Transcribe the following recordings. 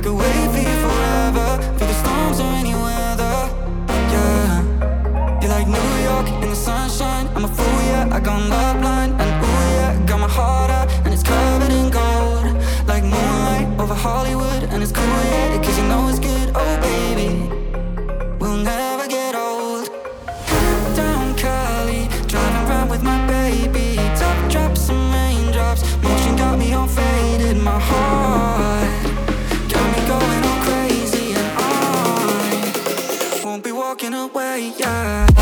I could wait for you forever, through the storms or any weather. Yeah, you're like New York in the sunshine. I'm a fool, yeah. I got love line, and ooh yeah, got my heart out and it's covered in gold, like moonlight over Hollywood, and it's cool, yeah, yeah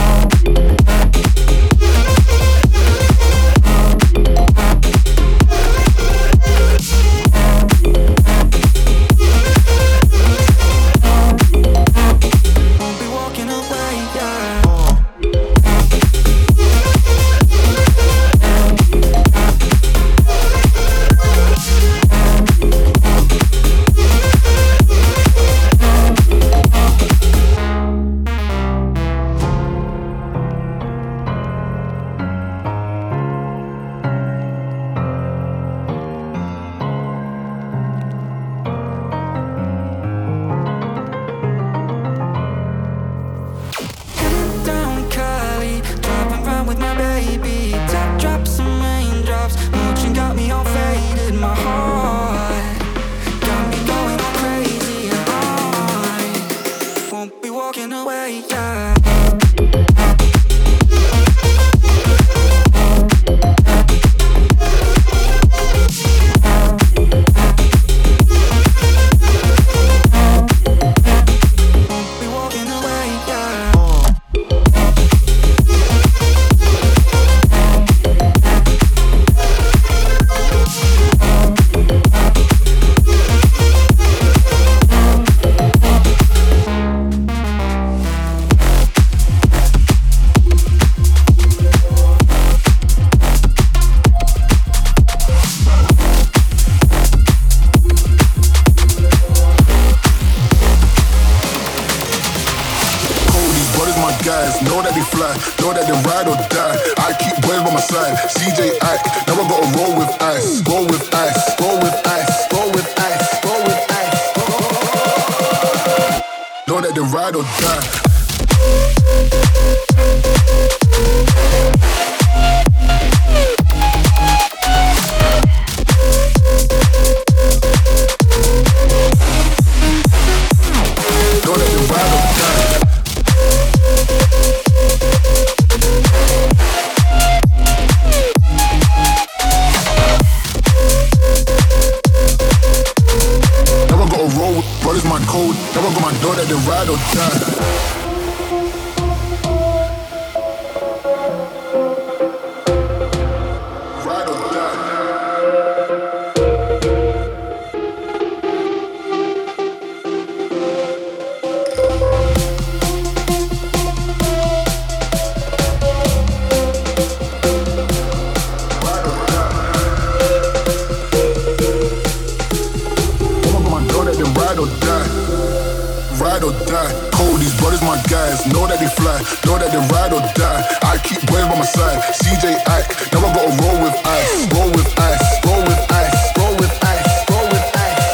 guys know that they fly, know that they ride or die. I keep boys by my side, CJ Ike. Now I gotta roll with ice, roll with ice, roll with ice, roll with ice. Roll with ice.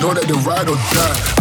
Know that they ride or die.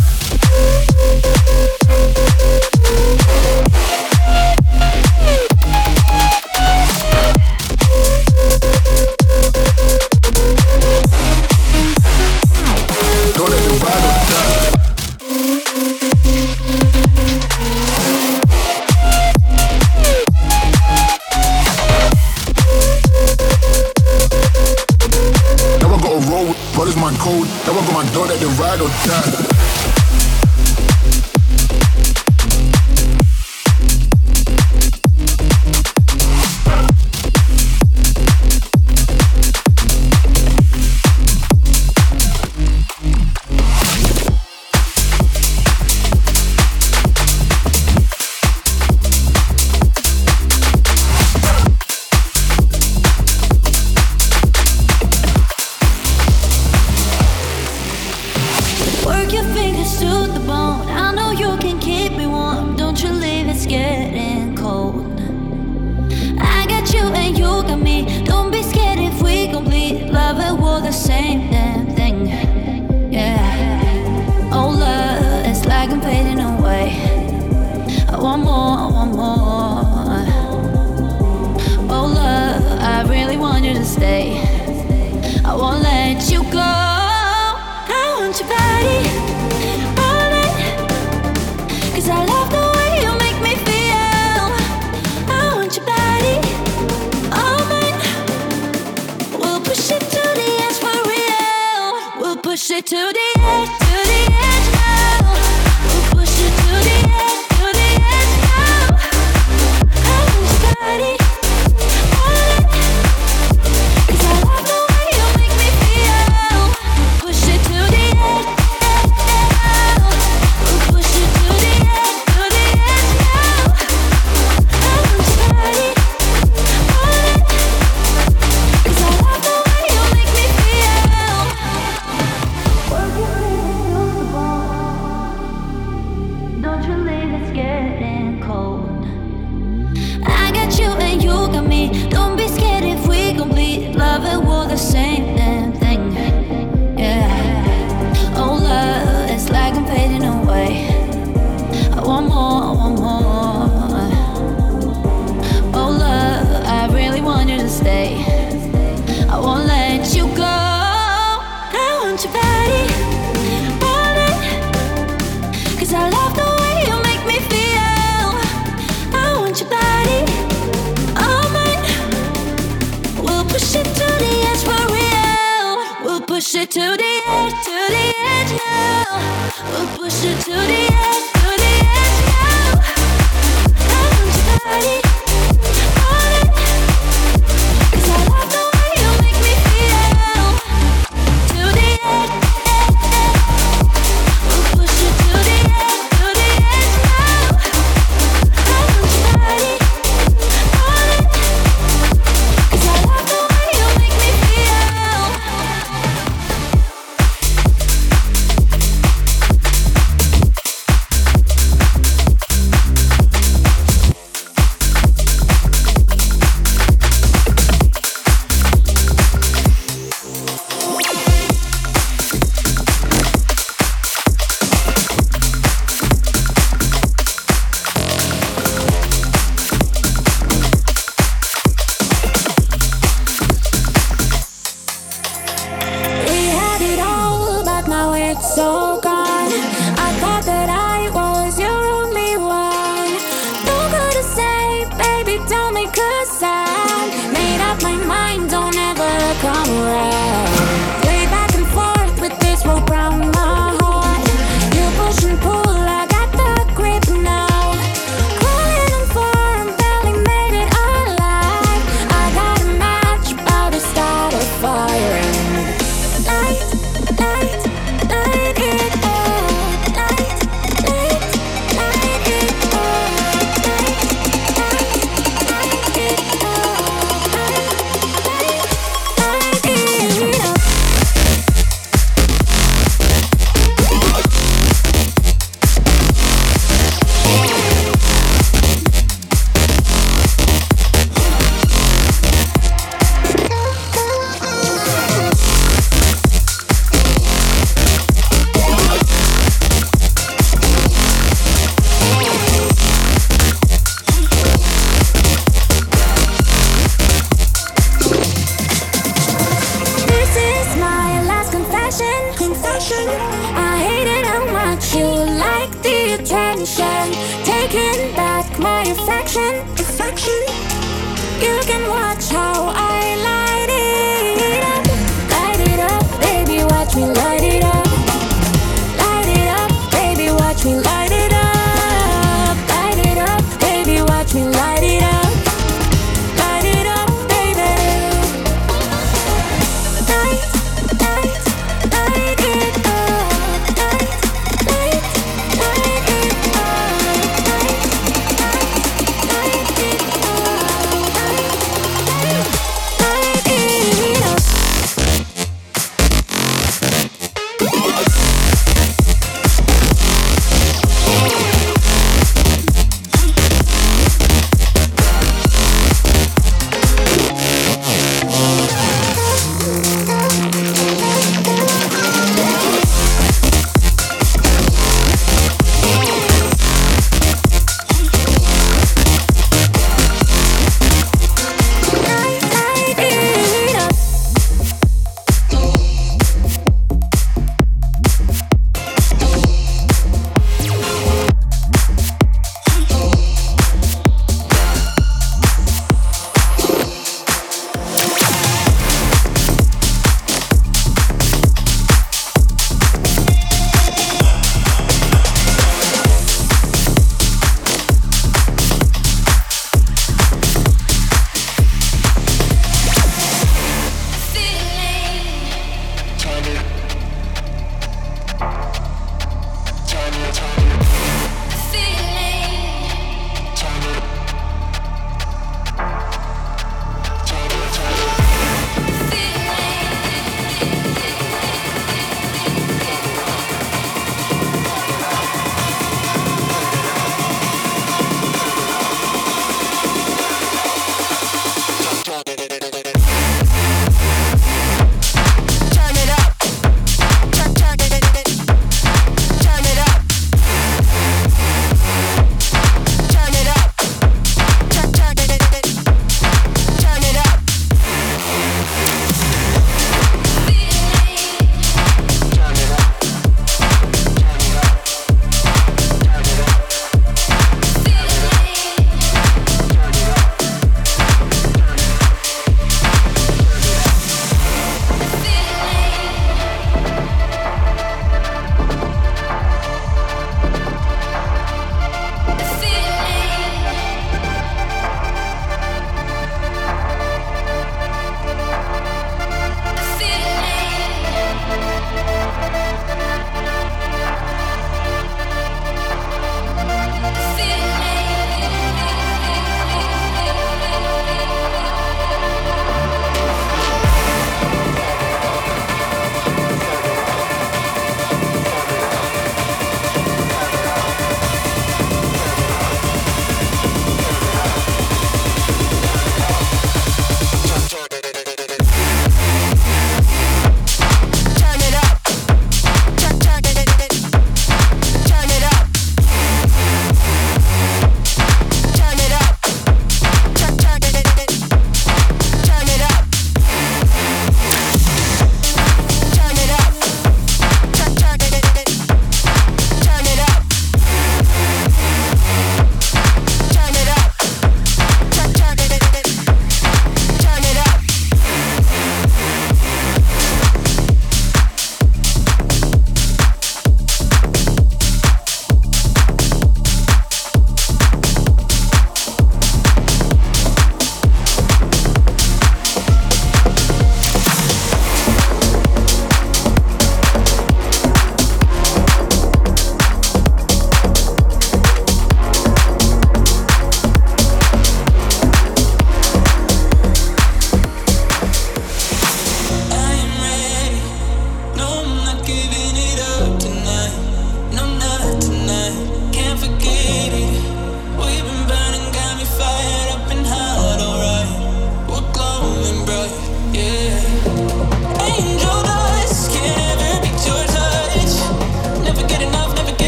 Up.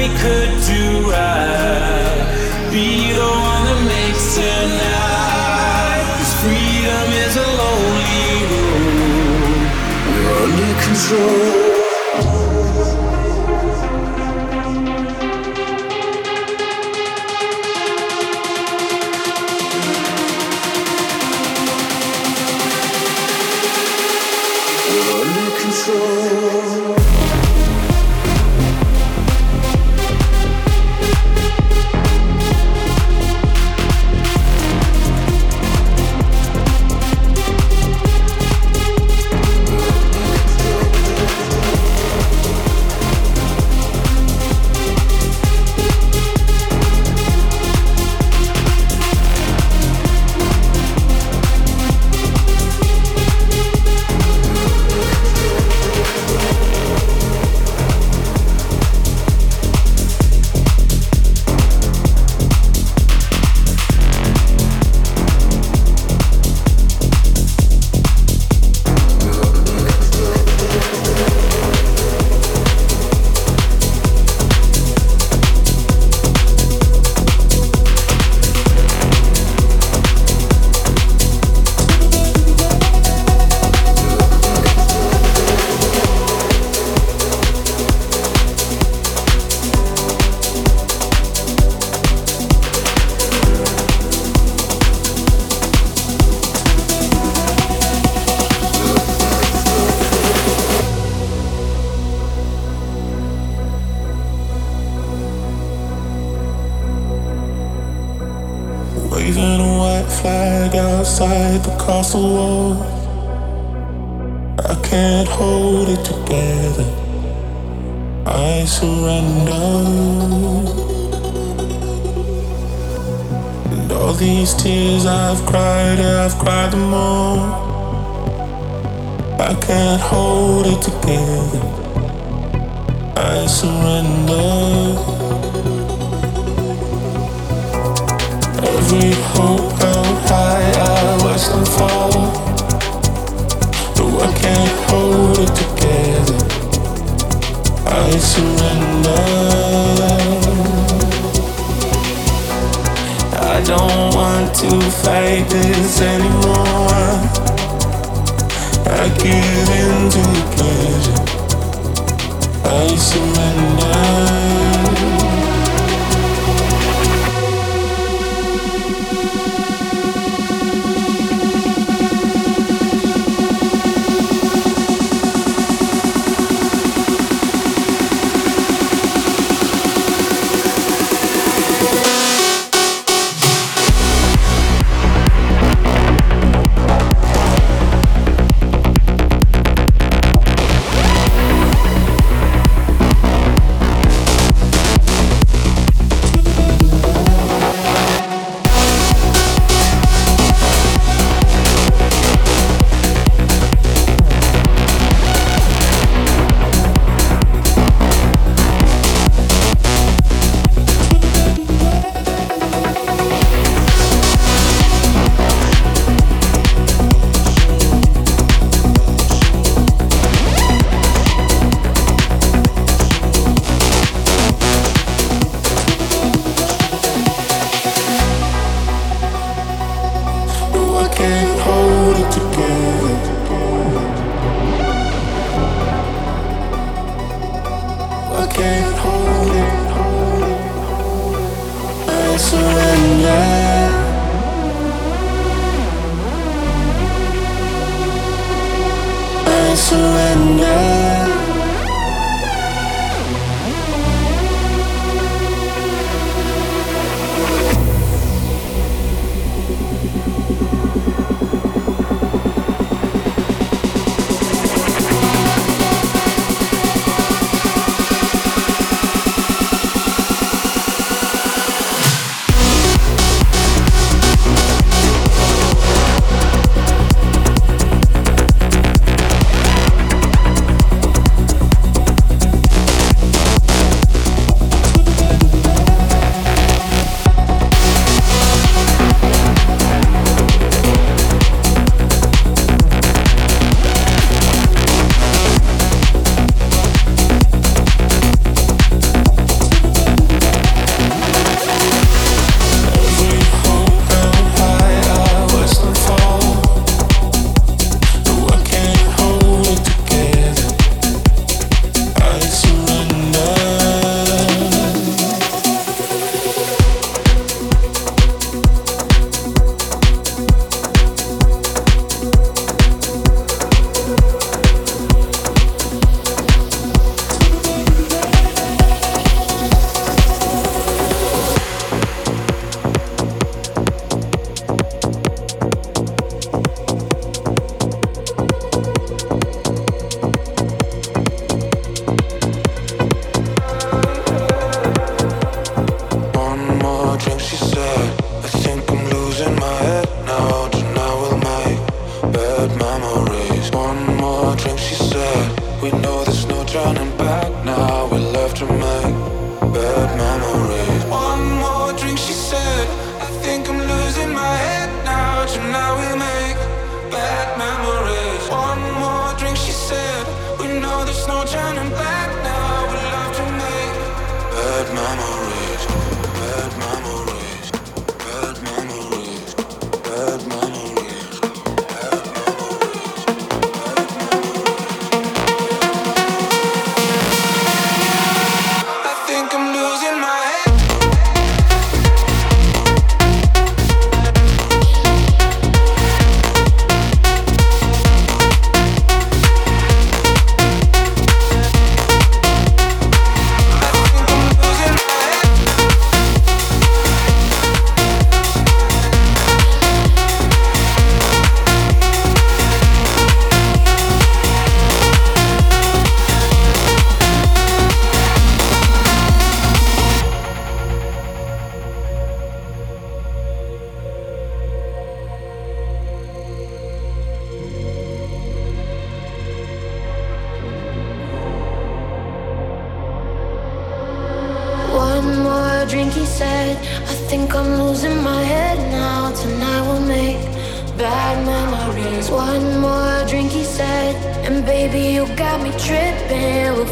we could do right. Be the one that makes tonight. Cause freedom is a lonely road. We're under control.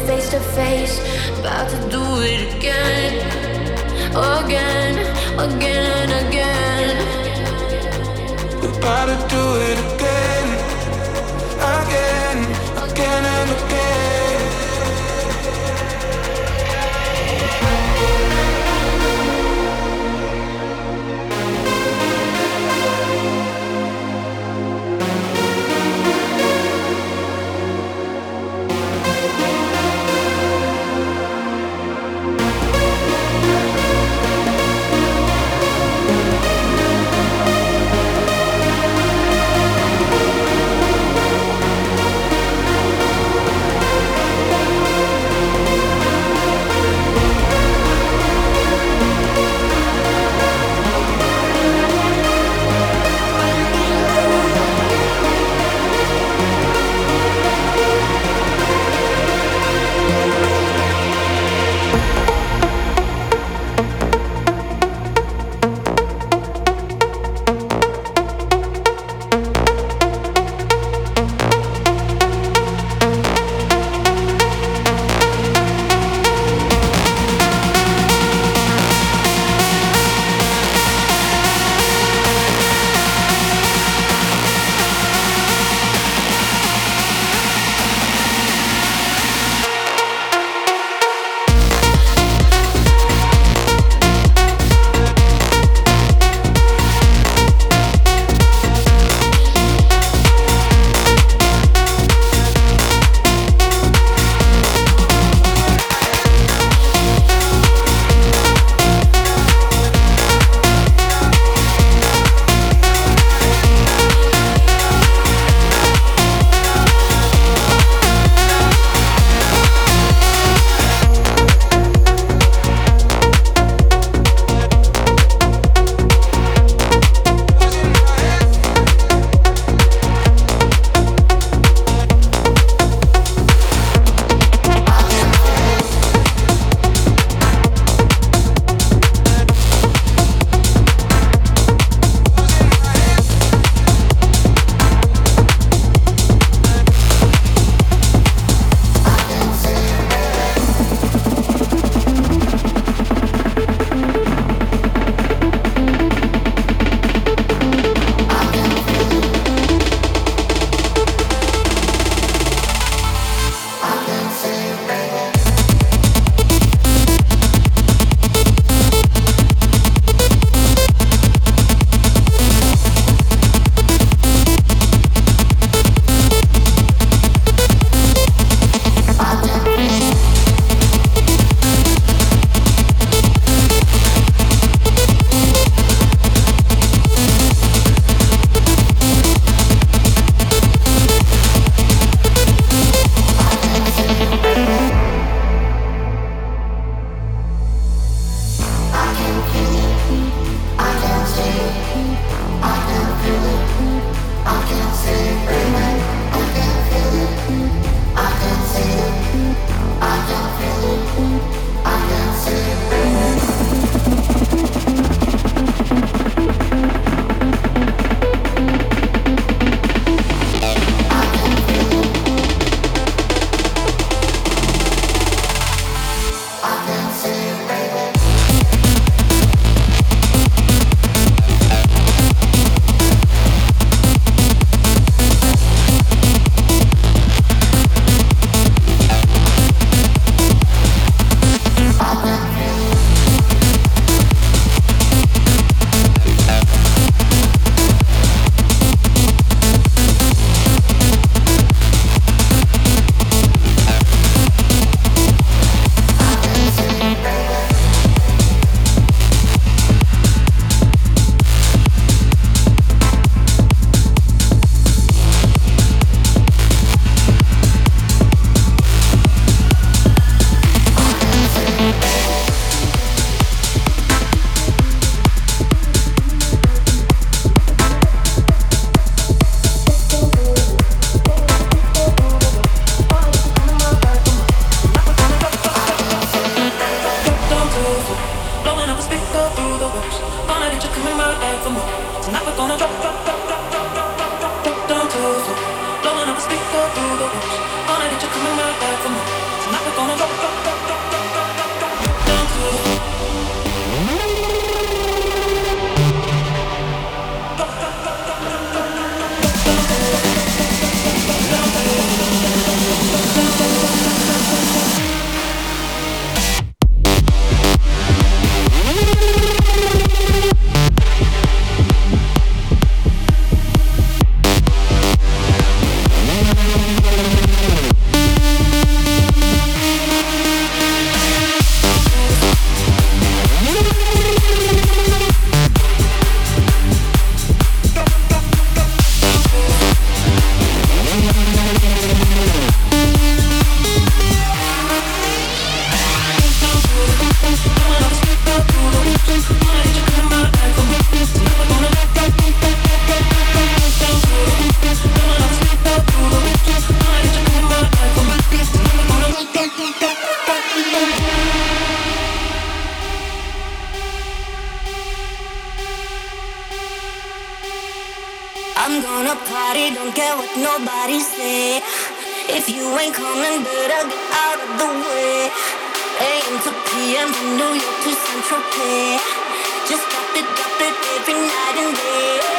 face to face, about to do it again, again, again, again. About to do it again. Party, don't care what nobody say. If you ain't coming, better get out of the way. AM to PM from New York to Central Pay. Just drop it, drop it every night and day.